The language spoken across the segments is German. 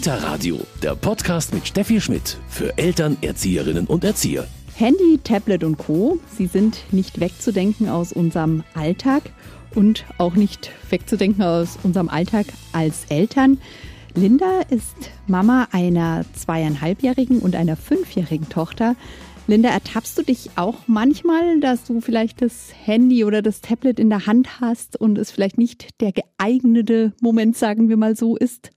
Kita Radio, der Podcast mit Steffi Schmidt für Eltern, Erzieherinnen und Erzieher. Handy, Tablet und Co. Sie sind nicht wegzudenken aus unserem Alltag und auch nicht wegzudenken aus unserem Alltag als Eltern. Linda ist Mama einer zweieinhalbjährigen und einer fünfjährigen Tochter. Linda, ertappst du dich auch manchmal, dass du vielleicht das Handy oder das Tablet in der Hand hast und es vielleicht nicht der geeignete Moment, sagen wir mal so, ist?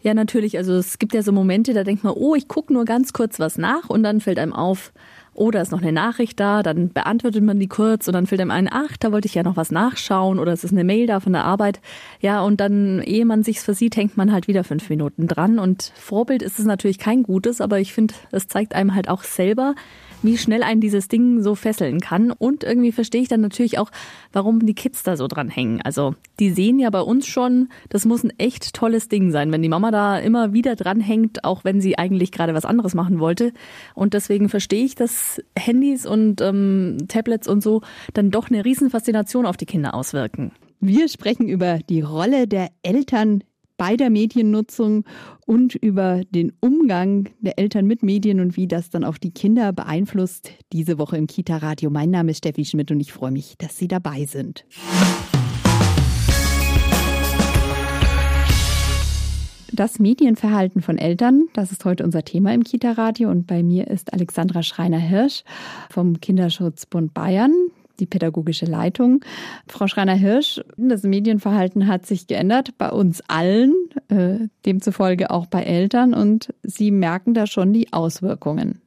Ja, natürlich. Also es gibt ja so Momente, da denkt man, oh, ich gucke nur ganz kurz was nach und dann fällt einem auf, oh, da ist noch eine Nachricht da, dann beantwortet man die kurz und dann fällt einem ein, ach, da wollte ich ja noch was nachschauen oder es ist eine Mail da von der Arbeit. Ja, und dann, ehe man sich's versieht, hängt man halt wieder fünf Minuten dran. Und Vorbild ist es natürlich kein gutes, aber ich finde, es zeigt einem halt auch selber, wie schnell einen dieses Ding so fesseln kann. Und irgendwie verstehe ich dann natürlich auch, warum die Kids da so dran hängen. Also die sehen ja bei uns schon, das muss ein echt tolles Ding sein, wenn die Mama da immer wieder dran hängt, auch wenn sie eigentlich gerade was anderes machen wollte. Und deswegen verstehe ich, dass Handys und ähm, Tablets und so dann doch eine Riesenfaszination auf die Kinder auswirken. Wir sprechen über die Rolle der Eltern bei der Mediennutzung und über den Umgang der Eltern mit Medien und wie das dann auch die Kinder beeinflusst. Diese Woche im Kita-Radio. Mein Name ist Steffi Schmidt und ich freue mich, dass Sie dabei sind. Das Medienverhalten von Eltern, das ist heute unser Thema im Kita-Radio. Und bei mir ist Alexandra Schreiner-Hirsch vom Kinderschutzbund Bayern die pädagogische Leitung. Frau Schreiner-Hirsch, das Medienverhalten hat sich geändert bei uns allen, äh, demzufolge auch bei Eltern und Sie merken da schon die Auswirkungen.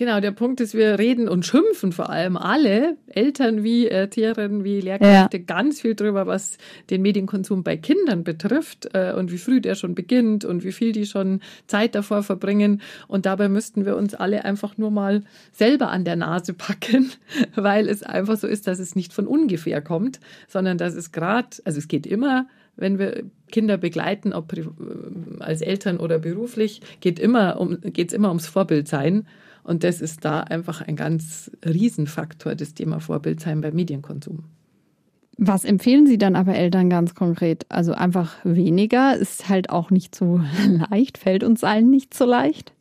Genau, der Punkt ist, wir reden und schimpfen vor allem alle, Eltern wie Erzieherinnen, wie Lehrkräfte, ja. ganz viel drüber, was den Medienkonsum bei Kindern betrifft äh, und wie früh der schon beginnt und wie viel die schon Zeit davor verbringen. Und dabei müssten wir uns alle einfach nur mal selber an der Nase packen, weil es einfach so ist, dass es nicht von ungefähr kommt, sondern dass es gerade, also es geht immer wenn wir Kinder begleiten, ob äh, als Eltern oder beruflich, geht immer um, geht's immer ums Vorbildsein. Und das ist da einfach ein ganz Riesenfaktor, das Thema Vorbild sein beim Medienkonsum. Was empfehlen Sie dann aber Eltern ganz konkret? Also einfach weniger, ist halt auch nicht so leicht, fällt uns allen nicht so leicht?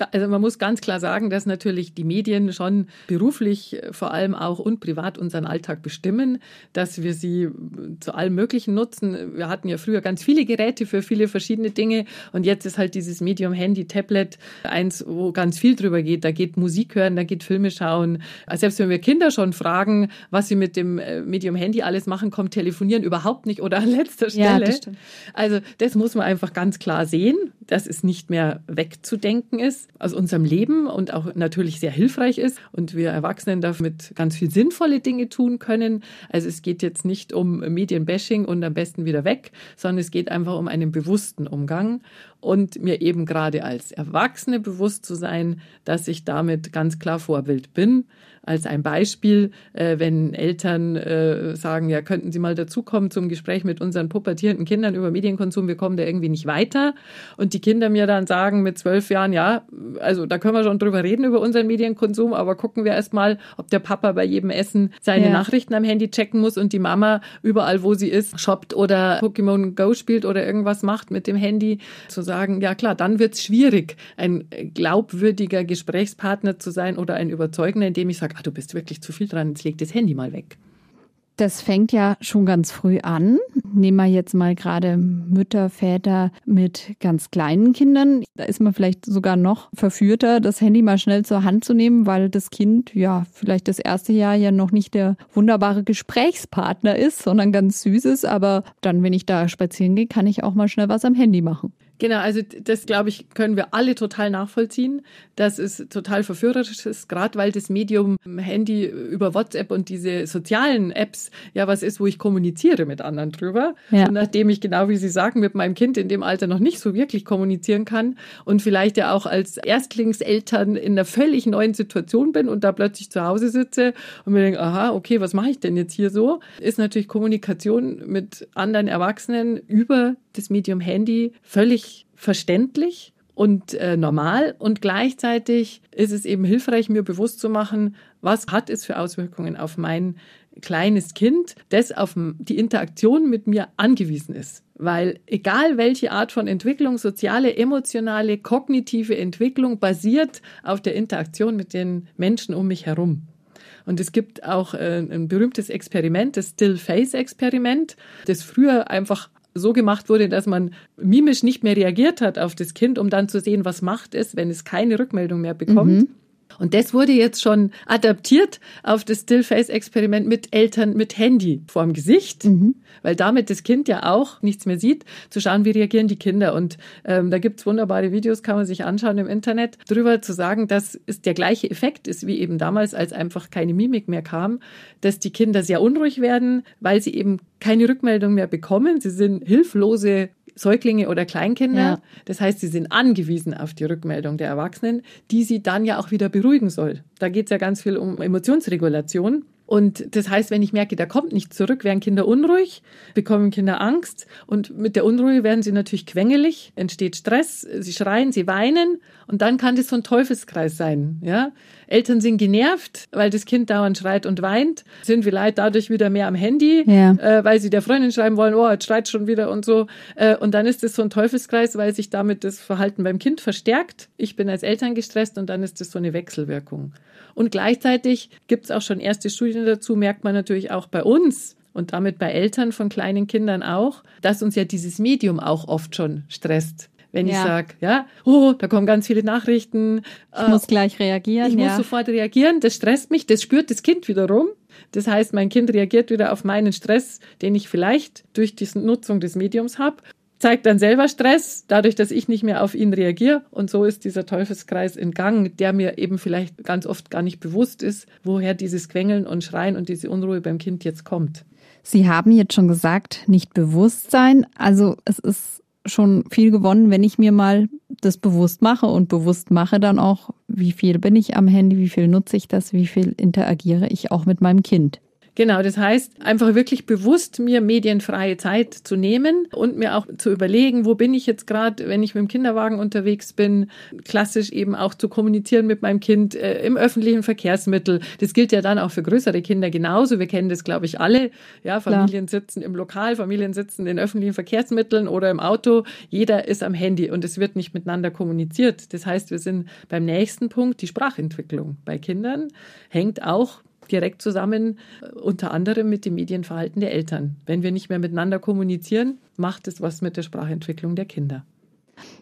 Also man muss ganz klar sagen, dass natürlich die Medien schon beruflich äh, vor allem auch und privat unseren Alltag bestimmen, dass wir sie äh, zu allem Möglichen nutzen. Wir hatten ja früher ganz viele Geräte für viele verschiedene Dinge und jetzt ist halt dieses Medium Handy, Tablet eins, wo ganz viel drüber geht. Da geht Musik hören, da geht Filme schauen. Also selbst wenn wir Kinder schon fragen, was sie mit dem äh, Medium Handy alles machen, kommt Telefonieren überhaupt nicht oder an letzter Stelle. Ja, das also das muss man einfach ganz klar sehen, dass es nicht mehr wegzudenken ist aus unserem Leben und auch natürlich sehr hilfreich ist und wir Erwachsenen damit ganz viel sinnvolle Dinge tun können. Also es geht jetzt nicht um Medienbashing und am besten wieder weg, sondern es geht einfach um einen bewussten Umgang und mir eben gerade als Erwachsene bewusst zu sein, dass ich damit ganz klar Vorbild bin als ein Beispiel, äh, wenn Eltern äh, sagen, ja, könnten Sie mal dazukommen zum Gespräch mit unseren pubertierenden Kindern über Medienkonsum, wir kommen da irgendwie nicht weiter. Und die Kinder mir dann sagen mit zwölf Jahren, ja, also da können wir schon drüber reden über unseren Medienkonsum, aber gucken wir erst mal, ob der Papa bei jedem Essen seine ja. Nachrichten am Handy checken muss und die Mama überall, wo sie ist, shoppt oder Pokémon Go spielt oder irgendwas macht mit dem Handy, zu sagen, ja klar, dann wird's schwierig, ein glaubwürdiger Gesprächspartner zu sein oder ein überzeugender, indem ich sage, ah, du bist wirklich zu viel dran, jetzt leg das Handy mal weg. Das fängt ja schon ganz früh an. Nehmen wir jetzt mal gerade Mütter, Väter mit ganz kleinen Kindern. Da ist man vielleicht sogar noch verführter, das Handy mal schnell zur Hand zu nehmen, weil das Kind ja vielleicht das erste Jahr ja noch nicht der wunderbare Gesprächspartner ist, sondern ganz süß ist. Aber dann, wenn ich da spazieren gehe, kann ich auch mal schnell was am Handy machen. Genau, also das glaube ich, können wir alle total nachvollziehen, dass es total verführerisch ist, gerade weil das Medium Handy über WhatsApp und diese sozialen Apps ja was ist, wo ich kommuniziere mit anderen drüber. Ja. Und nachdem ich genau wie Sie sagen, mit meinem Kind in dem Alter noch nicht so wirklich kommunizieren kann und vielleicht ja auch als Erstlingseltern in einer völlig neuen Situation bin und da plötzlich zu Hause sitze und mir denke, aha, okay, was mache ich denn jetzt hier so? Ist natürlich Kommunikation mit anderen Erwachsenen über das Medium Handy völlig verständlich und äh, normal und gleichzeitig ist es eben hilfreich, mir bewusst zu machen, was hat es für Auswirkungen auf mein kleines Kind, das auf die Interaktion mit mir angewiesen ist. Weil egal welche Art von Entwicklung, soziale, emotionale, kognitive Entwicklung basiert auf der Interaktion mit den Menschen um mich herum. Und es gibt auch äh, ein berühmtes Experiment, das Still-Face-Experiment, das früher einfach so gemacht wurde, dass man mimisch nicht mehr reagiert hat auf das Kind, um dann zu sehen, was macht es, wenn es keine Rückmeldung mehr bekommt. Mhm. Und das wurde jetzt schon adaptiert auf das Stillface-Experiment mit Eltern mit Handy vorm Gesicht, mhm. weil damit das Kind ja auch nichts mehr sieht, zu schauen, wie reagieren die Kinder. Und ähm, da gibt's wunderbare Videos, kann man sich anschauen im Internet, darüber zu sagen, dass es der gleiche Effekt ist wie eben damals, als einfach keine Mimik mehr kam, dass die Kinder sehr unruhig werden, weil sie eben keine Rückmeldung mehr bekommen. Sie sind hilflose Säuglinge oder Kleinkinder. Ja. Das heißt, sie sind angewiesen auf die Rückmeldung der Erwachsenen, die sie dann ja auch wieder beruhigen soll. Da geht es ja ganz viel um Emotionsregulation. Und das heißt, wenn ich merke, der kommt nicht zurück, werden Kinder unruhig, bekommen Kinder Angst und mit der Unruhe werden sie natürlich quengelig, entsteht Stress, sie schreien, sie weinen und dann kann das so ein Teufelskreis sein. Ja? Eltern sind genervt, weil das Kind dauernd schreit und weint, sind vielleicht dadurch wieder mehr am Handy, ja. äh, weil sie der Freundin schreiben wollen, oh, jetzt schreit schon wieder und so. Äh, und dann ist das so ein Teufelskreis, weil sich damit das Verhalten beim Kind verstärkt. Ich bin als Eltern gestresst und dann ist das so eine Wechselwirkung. Und gleichzeitig gibt es auch schon erste Studien dazu, merkt man natürlich auch bei uns, und damit bei Eltern von kleinen Kindern auch, dass uns ja dieses Medium auch oft schon stresst. Wenn ja. ich sage, ja, oh, da kommen ganz viele Nachrichten. Ich äh, muss gleich reagieren. Ich ja. muss sofort reagieren. Das stresst mich, das spürt das Kind wiederum. Das heißt, mein Kind reagiert wieder auf meinen Stress, den ich vielleicht durch die Nutzung des Mediums habe zeigt dann selber Stress, dadurch, dass ich nicht mehr auf ihn reagiere. Und so ist dieser Teufelskreis in Gang, der mir eben vielleicht ganz oft gar nicht bewusst ist, woher dieses Quengeln und Schreien und diese Unruhe beim Kind jetzt kommt. Sie haben jetzt schon gesagt, nicht Bewusstsein. Also es ist schon viel gewonnen, wenn ich mir mal das bewusst mache und bewusst mache dann auch, wie viel bin ich am Handy, wie viel nutze ich das, wie viel interagiere ich auch mit meinem Kind. Genau, das heißt, einfach wirklich bewusst mir medienfreie Zeit zu nehmen und mir auch zu überlegen, wo bin ich jetzt gerade, wenn ich mit dem Kinderwagen unterwegs bin, klassisch eben auch zu kommunizieren mit meinem Kind äh, im öffentlichen Verkehrsmittel. Das gilt ja dann auch für größere Kinder genauso. Wir kennen das, glaube ich, alle. Ja, Familien Klar. sitzen im Lokal, Familien sitzen in öffentlichen Verkehrsmitteln oder im Auto. Jeder ist am Handy und es wird nicht miteinander kommuniziert. Das heißt, wir sind beim nächsten Punkt, die Sprachentwicklung bei Kindern hängt auch direkt zusammen, äh, unter anderem mit dem Medienverhalten der Eltern. Wenn wir nicht mehr miteinander kommunizieren, macht es was mit der Sprachentwicklung der Kinder.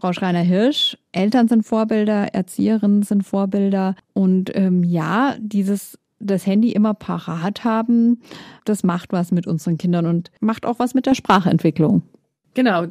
Frau Schreiner-Hirsch, Eltern sind Vorbilder, Erzieherinnen sind Vorbilder. Und ähm, ja, dieses das Handy immer parat haben, das macht was mit unseren Kindern und macht auch was mit der Sprachentwicklung. Genau,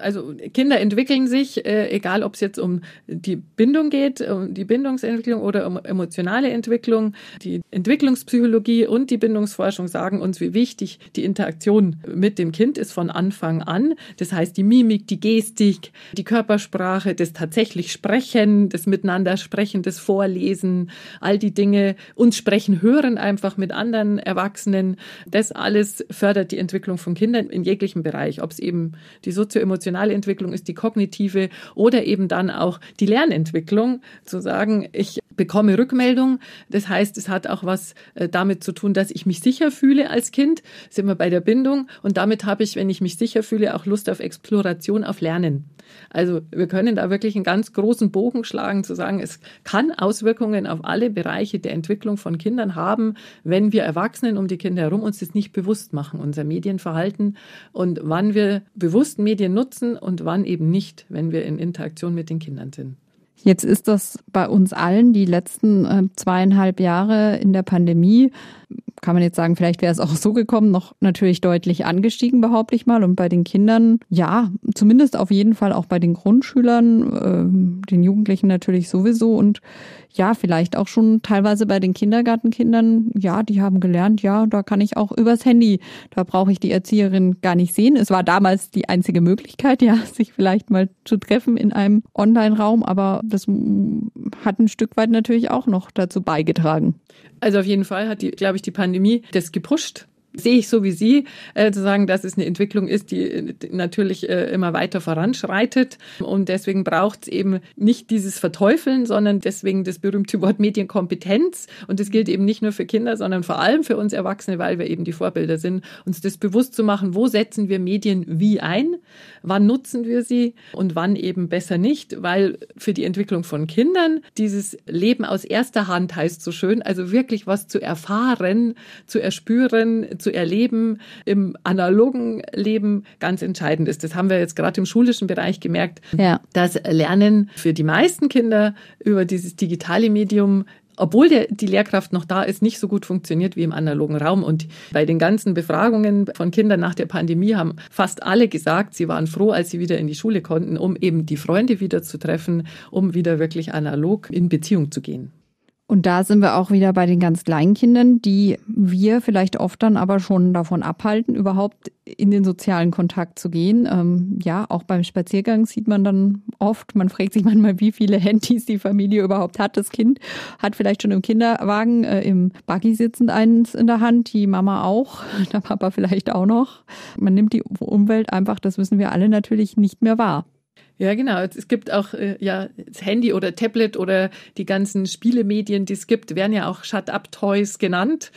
also Kinder entwickeln sich, äh, egal ob es jetzt um die Bindung geht, um die Bindungsentwicklung oder um emotionale Entwicklung. Die Entwicklungspsychologie und die Bindungsforschung sagen uns, wie wichtig die Interaktion mit dem Kind ist von Anfang an. Das heißt, die Mimik, die Gestik, die Körpersprache, das tatsächlich Sprechen, das Miteinander sprechen, das Vorlesen, all die Dinge, uns sprechen, hören einfach mit anderen Erwachsenen. Das alles fördert die Entwicklung von Kindern in jeglichem Bereich, ob es eben die sozioemotionale Entwicklung ist, die kognitive oder eben dann auch die Lernentwicklung, zu sagen, ich bekomme Rückmeldung. Das heißt, es hat auch was äh, damit zu tun, dass ich mich sicher fühle als Kind. Sind wir bei der Bindung und damit habe ich, wenn ich mich sicher fühle, auch Lust auf Exploration, auf Lernen. Also wir können da wirklich einen ganz großen Bogen schlagen, zu sagen, es kann Auswirkungen auf alle Bereiche der Entwicklung von Kindern haben, wenn wir Erwachsenen um die Kinder herum uns das nicht bewusst machen, unser Medienverhalten und wann wir bewusst Medien nutzen und wann eben nicht, wenn wir in Interaktion mit den Kindern sind. Jetzt ist das bei uns allen die letzten äh, zweieinhalb Jahre in der Pandemie, kann man jetzt sagen, vielleicht wäre es auch so gekommen, noch natürlich deutlich angestiegen, behaupte ich mal. Und bei den Kindern, ja, zumindest auf jeden Fall auch bei den Grundschülern, äh, den Jugendlichen natürlich sowieso. Und ja, vielleicht auch schon teilweise bei den Kindergartenkindern, ja, die haben gelernt, ja, da kann ich auch übers Handy, da brauche ich die Erzieherin gar nicht sehen. Es war damals die einzige Möglichkeit, ja, sich vielleicht mal zu treffen in einem Online-Raum, aber das hat ein Stück weit natürlich auch noch dazu beigetragen. Also auf jeden Fall hat die, glaube ich, die Pandemie das gepusht sehe ich so wie Sie, äh, zu sagen, dass es eine Entwicklung ist, die, die natürlich äh, immer weiter voranschreitet. Und deswegen braucht es eben nicht dieses Verteufeln, sondern deswegen das berühmte Wort Medienkompetenz. Und das gilt eben nicht nur für Kinder, sondern vor allem für uns Erwachsene, weil wir eben die Vorbilder sind, uns das bewusst zu machen, wo setzen wir Medien wie ein, wann nutzen wir sie und wann eben besser nicht, weil für die Entwicklung von Kindern dieses Leben aus erster Hand heißt so schön, also wirklich was zu erfahren, zu erspüren, zu erleben im analogen Leben ganz entscheidend ist. Das haben wir jetzt gerade im schulischen Bereich gemerkt, ja. dass Lernen für die meisten Kinder über dieses digitale Medium obwohl der, die Lehrkraft noch da ist, nicht so gut funktioniert wie im analogen Raum. Und bei den ganzen Befragungen von Kindern nach der Pandemie haben fast alle gesagt, sie waren froh, als sie wieder in die Schule konnten, um eben die Freunde wieder zu treffen, um wieder wirklich analog in Beziehung zu gehen. Und da sind wir auch wieder bei den ganz kleinen Kindern, die wir vielleicht oft dann aber schon davon abhalten, überhaupt in den sozialen Kontakt zu gehen. Ähm, ja, auch beim Spaziergang sieht man dann oft, man fragt sich manchmal, wie viele Handys die Familie überhaupt hat. Das Kind hat vielleicht schon im Kinderwagen, äh, im Buggy sitzend eins in der Hand, die Mama auch, der Papa vielleicht auch noch. Man nimmt die Umwelt einfach, das wissen wir alle natürlich, nicht mehr wahr. Ja, genau. Es gibt auch äh, ja das Handy oder Tablet oder die ganzen Spielemedien, die es gibt, werden ja auch Shut-up-Toys genannt.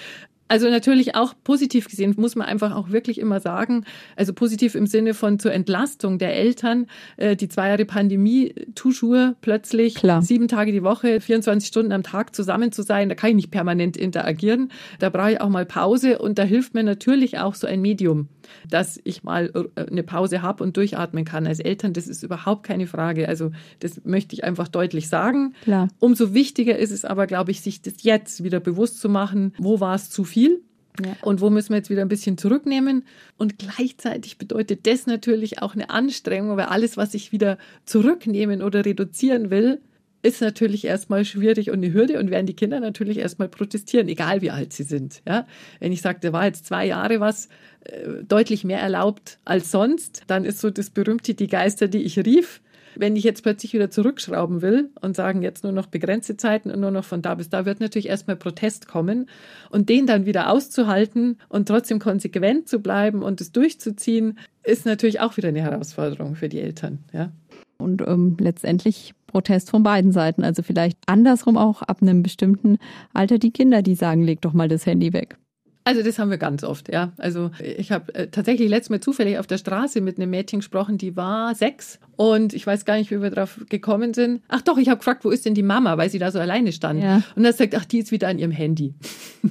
Also natürlich auch positiv gesehen, muss man einfach auch wirklich immer sagen. Also positiv im Sinne von zur Entlastung der Eltern. Äh, die zwei Jahre Pandemie, toujours plötzlich Klar. sieben Tage die Woche, 24 Stunden am Tag zusammen zu sein. Da kann ich nicht permanent interagieren. Da brauche ich auch mal Pause und da hilft mir natürlich auch so ein Medium dass ich mal äh, eine Pause habe und durchatmen kann. Als Eltern, das ist überhaupt keine Frage. Also das möchte ich einfach deutlich sagen. Klar. Umso wichtiger ist es aber, glaube ich, sich das jetzt wieder bewusst zu machen, wo war es zu viel ja. Und wo müssen wir jetzt wieder ein bisschen zurücknehmen? Und gleichzeitig bedeutet das natürlich auch eine Anstrengung, weil alles, was ich wieder zurücknehmen oder reduzieren will, ist natürlich erstmal schwierig und eine Hürde und werden die Kinder natürlich erstmal protestieren, egal wie alt sie sind. Ja? Wenn ich sage, da war jetzt zwei Jahre was äh, deutlich mehr erlaubt als sonst, dann ist so das berühmte die Geister, die ich rief. Wenn ich jetzt plötzlich wieder zurückschrauben will und sagen, jetzt nur noch begrenzte Zeiten und nur noch von da bis da, wird natürlich erstmal Protest kommen. Und den dann wieder auszuhalten und trotzdem konsequent zu bleiben und es durchzuziehen, ist natürlich auch wieder eine Herausforderung für die Eltern. Ja. Und ähm, letztendlich Protest von beiden Seiten. Also vielleicht andersrum auch ab einem bestimmten Alter die Kinder, die sagen, leg doch mal das Handy weg. Also das haben wir ganz oft, ja. Also ich habe äh, tatsächlich letztes Mal zufällig auf der Straße mit einem Mädchen gesprochen, die war sechs und ich weiß gar nicht, wie wir drauf gekommen sind. Ach doch, ich habe gefragt, wo ist denn die Mama, weil sie da so alleine stand. Ja. Und er sagt, ach, die ist wieder an ihrem Handy.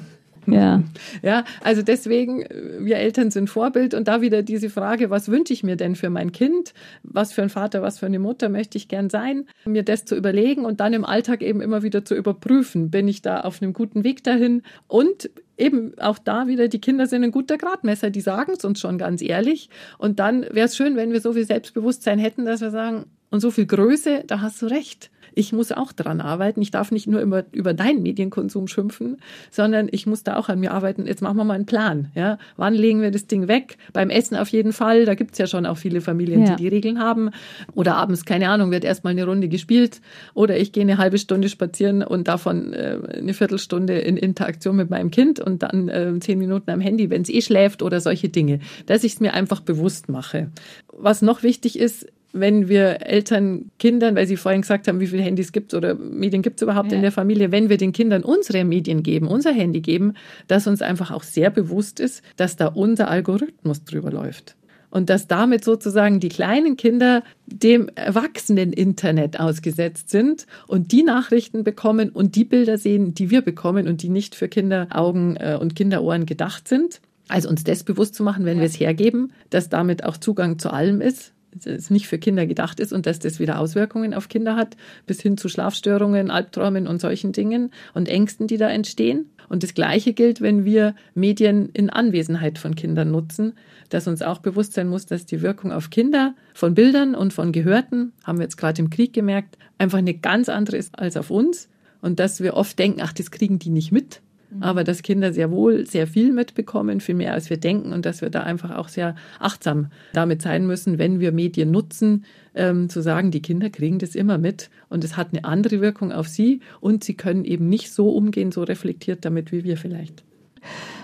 Ja. Ja, also deswegen, wir Eltern sind Vorbild und da wieder diese Frage, was wünsche ich mir denn für mein Kind? Was für ein Vater, was für eine Mutter möchte ich gern sein? Mir das zu überlegen und dann im Alltag eben immer wieder zu überprüfen, bin ich da auf einem guten Weg dahin? Und eben auch da wieder, die Kinder sind ein guter Gradmesser, die sagen es uns schon ganz ehrlich. Und dann wäre es schön, wenn wir so viel Selbstbewusstsein hätten, dass wir sagen, und so viel Größe, da hast du recht ich muss auch dran arbeiten. Ich darf nicht nur über, über deinen Medienkonsum schimpfen, sondern ich muss da auch an mir arbeiten. Jetzt machen wir mal einen Plan. Ja? Wann legen wir das Ding weg? Beim Essen auf jeden Fall. Da gibt's ja schon auch viele Familien, ja. die die Regeln haben. Oder abends, keine Ahnung, wird erstmal eine Runde gespielt. Oder ich gehe eine halbe Stunde spazieren und davon äh, eine Viertelstunde in Interaktion mit meinem Kind und dann äh, zehn Minuten am Handy, wenn es eh schläft oder solche Dinge. Dass ich es mir einfach bewusst mache. Was noch wichtig ist, wenn wir Eltern Kindern, weil Sie vorhin gesagt haben, wie viele Handys gibt es oder Medien gibt es überhaupt ja. in der Familie, wenn wir den Kindern unsere Medien geben, unser Handy geben, dass uns einfach auch sehr bewusst ist, dass da unser Algorithmus drüber läuft. Und dass damit sozusagen die kleinen Kinder dem erwachsenen Internet ausgesetzt sind und die Nachrichten bekommen und die Bilder sehen, die wir bekommen und die nicht für Kinderaugen äh, und Kinderohren gedacht sind. Also uns das bewusst zu machen, wenn ja. wir es hergeben, dass damit auch Zugang zu allem ist, es nicht für Kinder gedacht ist und dass das wieder Auswirkungen auf Kinder hat, bis hin zu Schlafstörungen, Albträumen und solchen Dingen und Ängsten, die da entstehen. Und das Gleiche gilt, wenn wir Medien in Anwesenheit von Kindern nutzen, dass uns auch bewusst sein muss, dass die Wirkung auf Kinder von Bildern und von Gehörten, haben wir jetzt gerade im Krieg gemerkt, einfach eine ganz andere ist als auf uns. Und dass wir oft denken, ach, das kriegen die nicht mit. Mhm. aber dass Kinder sehr wohl sehr viel mitbekommen, viel mehr als wir denken und dass wir da einfach auch sehr achtsam damit sein müssen, wenn wir Medien nutzen, ähm, zu sagen, die Kinder kriegen das immer mit und es hat eine andere Wirkung auf sie und sie können eben nicht so umgehen, so reflektiert damit wie wir vielleicht.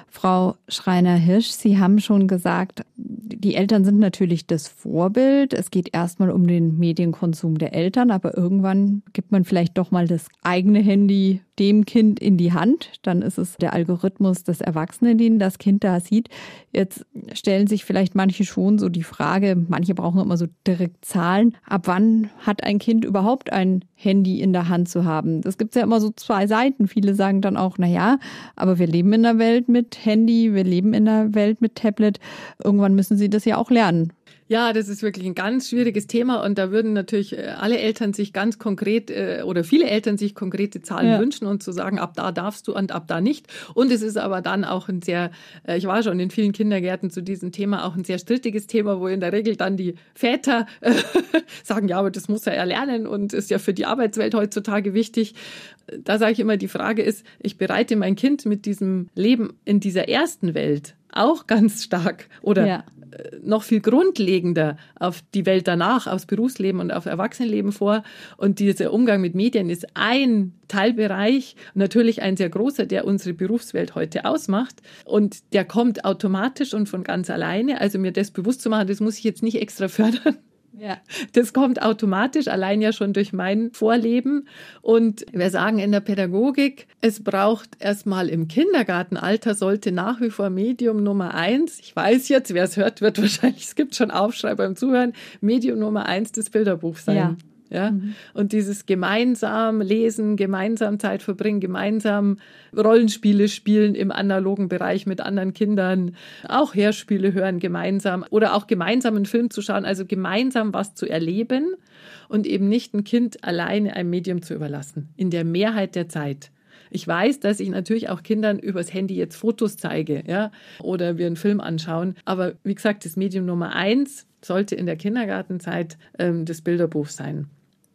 Frau Schreiner-Hirsch, Sie haben schon gesagt, die Eltern sind natürlich das Vorbild. Es geht erstmal um den Medienkonsum der Eltern, aber irgendwann gibt man vielleicht doch mal das eigene Handy dem Kind in die Hand. Dann ist es der Algorithmus des Erwachsenen, den das Kind da sieht. Jetzt stellen sich vielleicht manche schon so die Frage, manche brauchen immer so direkt Zahlen. Ab wann hat ein Kind überhaupt ein Handy in der Hand zu haben? Das gibt ja immer so zwei Seiten. Viele sagen dann auch, na ja, aber wir leben in der Welt mit Handy, wir leben in der Welt mit Tablet. Irgendwann müssen sie das ja auch lernen. Ja, das ist wirklich ein ganz schwieriges Thema und da würden natürlich äh, alle Eltern sich ganz konkret äh, oder viele Eltern sich konkrete Zahlen ja. wünschen und zu sagen, ab da darfst du und ab da nicht. Und es ist aber dann auch ein sehr, äh, ich war schon in vielen Kindergärten zu diesem Thema auch ein sehr strittiges Thema, wo in der Regel dann die Väter sagen, ja, aber das muss er erlernen und ist ja für die Arbeitswelt heutzutage wichtig. Da sage ich immer, die Frage ist, ich bereite mein Kind mit diesem Leben in dieser ersten Welt auch ganz stark oder ja noch viel grundlegender auf die Welt danach, aufs Berufsleben und auf Erwachsenenleben vor. Und dieser Umgang mit Medien ist ein Teilbereich, natürlich ein sehr großer, der unsere Berufswelt heute ausmacht. Und der kommt automatisch und von ganz alleine. Also mir das bewusst zu machen, das muss ich jetzt nicht extra fördern. Ja. Das kommt automatisch, allein ja schon durch mein Vorleben. Und wir sagen in der Pädagogik, es braucht erstmal im Kindergartenalter sollte nach wie vor Medium Nummer eins, ich weiß jetzt, wer es hört, wird wahrscheinlich, es gibt schon Aufschrei beim Zuhören, Medium Nummer eins das Bilderbuch sein. Ja. Ja? Mhm. Und dieses gemeinsam lesen, gemeinsam Zeit verbringen, gemeinsam Rollenspiele spielen im analogen Bereich mit anderen Kindern, auch Hörspiele hören gemeinsam oder auch gemeinsam einen Film zu schauen, also gemeinsam was zu erleben und eben nicht ein Kind alleine einem Medium zu überlassen, in der Mehrheit der Zeit. Ich weiß, dass ich natürlich auch Kindern übers Handy jetzt Fotos zeige, ja, oder wir einen Film anschauen. Aber wie gesagt, das Medium Nummer eins sollte in der Kindergartenzeit ähm, das Bilderbuch sein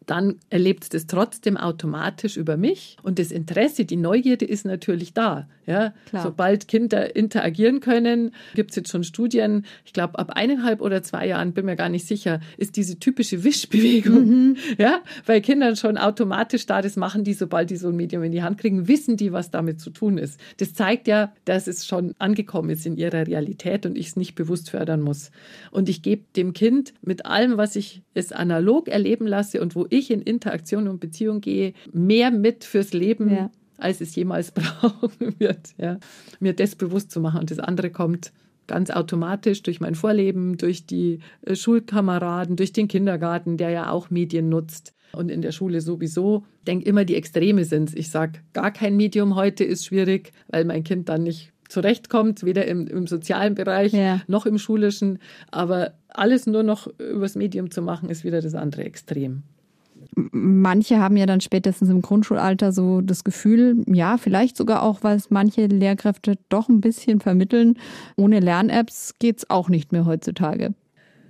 dann erlebt es das trotzdem automatisch über mich. Und das Interesse, die Neugierde ist natürlich da. Ja? Sobald Kinder interagieren können, gibt es jetzt schon Studien, ich glaube ab eineinhalb oder zwei Jahren, bin mir gar nicht sicher, ist diese typische Wischbewegung, mhm. ja, bei Kindern schon automatisch da, das machen die, sobald die so ein Medium in die Hand kriegen, wissen die, was damit zu tun ist. Das zeigt ja, dass es schon angekommen ist in ihrer Realität und ich es nicht bewusst fördern muss. Und ich gebe dem Kind mit allem, was ich es analog erleben lasse und wo ich ich in Interaktion und Beziehung gehe, mehr mit fürs Leben, ja. als es jemals brauchen wird. Ja. Mir das bewusst zu machen. Und das andere kommt ganz automatisch durch mein Vorleben, durch die äh, Schulkameraden, durch den Kindergarten, der ja auch Medien nutzt. Und in der Schule sowieso. Ich denke immer, die Extreme sind Ich sage, gar kein Medium heute ist schwierig, weil mein Kind dann nicht zurechtkommt, weder im, im sozialen Bereich ja. noch im schulischen. Aber alles nur noch übers Medium zu machen, ist wieder das andere Extrem manche haben ja dann spätestens im Grundschulalter so das Gefühl, ja, vielleicht sogar auch, weil es manche Lehrkräfte doch ein bisschen vermitteln, ohne Lern-Apps geht es auch nicht mehr heutzutage.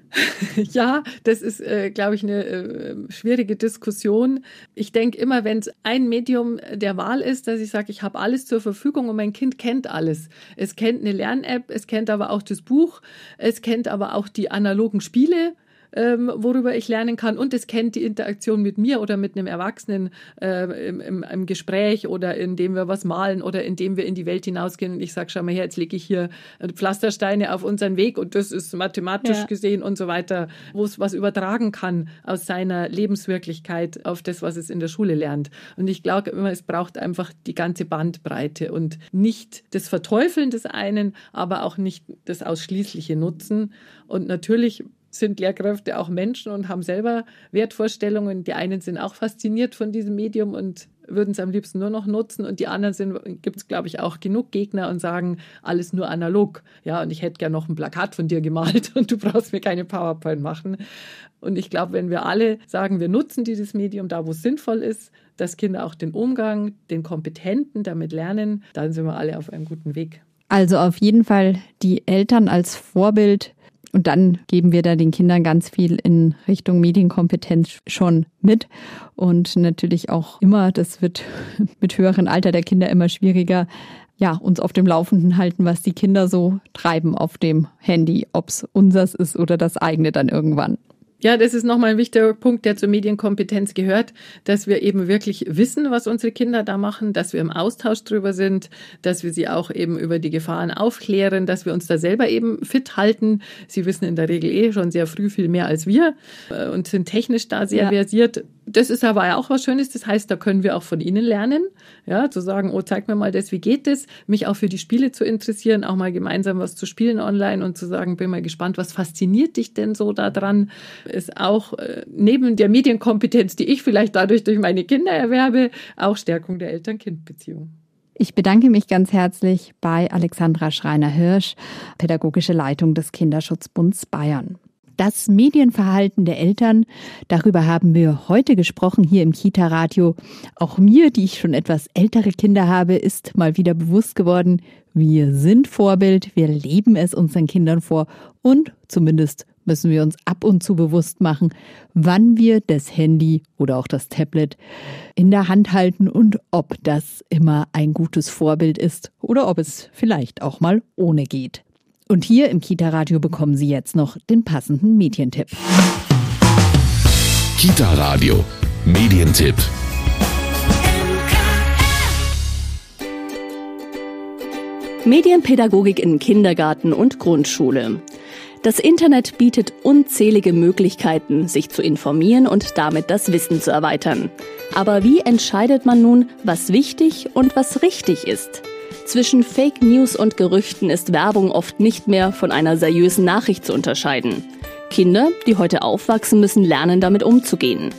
Ja, das ist, äh, glaube ich, eine äh, schwierige Diskussion. Ich denke immer, wenn es ein Medium der Wahl ist, dass ich sage, ich habe alles zur Verfügung und mein Kind kennt alles. Es kennt eine Lern-App, es kennt aber auch das Buch, es kennt aber auch die analogen Spiele ähm, worüber ich lernen kann. Und es kennt die Interaktion mit mir oder mit einem Erwachsenen äh, im, im, im, Gespräch oder indem wir was malen oder indem wir in die Welt hinausgehen und ich sage, schau mal her, jetzt lege ich hier Pflastersteine auf unseren Weg und das ist mathematisch ja. gesehen und so weiter, wo es was übertragen kann aus seiner Lebenswirklichkeit auf das, was es in der Schule lernt. Und ich glaube immer, es braucht einfach die ganze Bandbreite und nicht das Verteufeln des einen, aber auch nicht das ausschließliche Nutzen. Und natürlich sind Lehrkräfte auch Menschen und haben selber Wertvorstellungen. Die einen sind auch fasziniert von diesem Medium und würden es am liebsten nur noch nutzen und die anderen sind, gibt es glaube ich auch genug Gegner und sagen, alles nur analog. Ja, und ich hätte gerne noch ein Plakat von dir gemalt und du brauchst mir keine PowerPoint machen. Und ich glaube, wenn wir alle sagen, wir nutzen dieses Medium da, wo es sinnvoll ist, dass Kinder auch den Umgang, den Kompetenten damit lernen, dann sind wir alle auf einem guten Weg. Also auf jeden Fall die Eltern als Vorbild und dann geben wir da den Kindern ganz viel in Richtung Medienkompetenz schon mit. Und natürlich auch immer, das wird mit höherem Alter der Kinder immer schwieriger, ja, uns auf dem Laufenden halten, was die Kinder so treiben auf dem Handy, ob es unseres ist oder das eigene dann irgendwann. Ja, das ist nochmal ein wichtiger Punkt, der zur Medienkompetenz gehört, dass wir eben wirklich wissen, was unsere Kinder da machen, dass wir im Austausch drüber sind, dass wir sie auch eben über die Gefahren aufklären, dass wir uns da selber eben fit halten. Sie wissen in der Regel eh schon sehr früh viel mehr als wir äh, und sind technisch da sehr ja. versiert. Das ist aber auch was Schönes. Das heißt, da können wir auch von ihnen lernen, ja, zu sagen, oh, zeig mir mal das, wie geht das? Mich auch für die Spiele zu interessieren, auch mal gemeinsam was zu spielen online und zu sagen, bin mal gespannt, was fasziniert dich denn so daran? ist auch äh, neben der Medienkompetenz, die ich vielleicht dadurch durch meine Kinder erwerbe, auch Stärkung der Eltern-Kind-Beziehung. Ich bedanke mich ganz herzlich bei Alexandra Schreiner-Hirsch, pädagogische Leitung des Kinderschutzbunds Bayern. Das Medienverhalten der Eltern, darüber haben wir heute gesprochen hier im Kita-Radio. Auch mir, die ich schon etwas ältere Kinder habe, ist mal wieder bewusst geworden, wir sind Vorbild, wir leben es unseren Kindern vor und zumindest müssen wir uns ab und zu bewusst machen, wann wir das Handy oder auch das Tablet in der Hand halten und ob das immer ein gutes Vorbild ist oder ob es vielleicht auch mal ohne geht. Und hier im Kita-Radio bekommen Sie jetzt noch den passenden Medientipp. Kita-Radio, Medientipp. Medienpädagogik in Kindergarten und Grundschule. Das Internet bietet unzählige Möglichkeiten, sich zu informieren und damit das Wissen zu erweitern. Aber wie entscheidet man nun, was wichtig und was richtig ist? Zwischen Fake News und Gerüchten ist Werbung oft nicht mehr von einer seriösen Nachricht zu unterscheiden. Kinder, die heute aufwachsen, müssen lernen, damit umzugehen.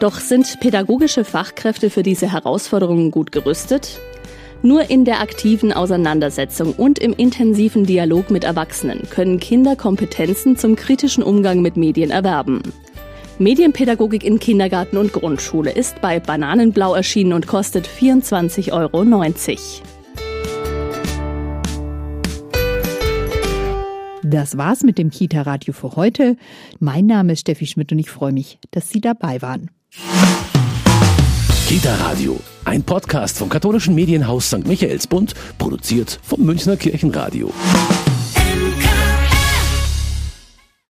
Doch sind pädagogische Fachkräfte für diese Herausforderungen gut gerüstet? Nur in der aktiven Auseinandersetzung und im intensiven Dialog mit Erwachsenen können Kinder Kompetenzen zum kritischen Umgang mit Medien erwerben. Medienpädagogik in Kindergarten und Grundschule ist bei Bananenblau erschienen und kostet 24,90 Euro. Das war's mit dem Kita-Radio für heute. Mein Name ist Steffi Schmidt und ich freue mich, dass Sie dabei waren. Kita Radio, ein Podcast vom katholischen Medienhaus St. Michaelsbund, produziert vom Münchner Kirchenradio.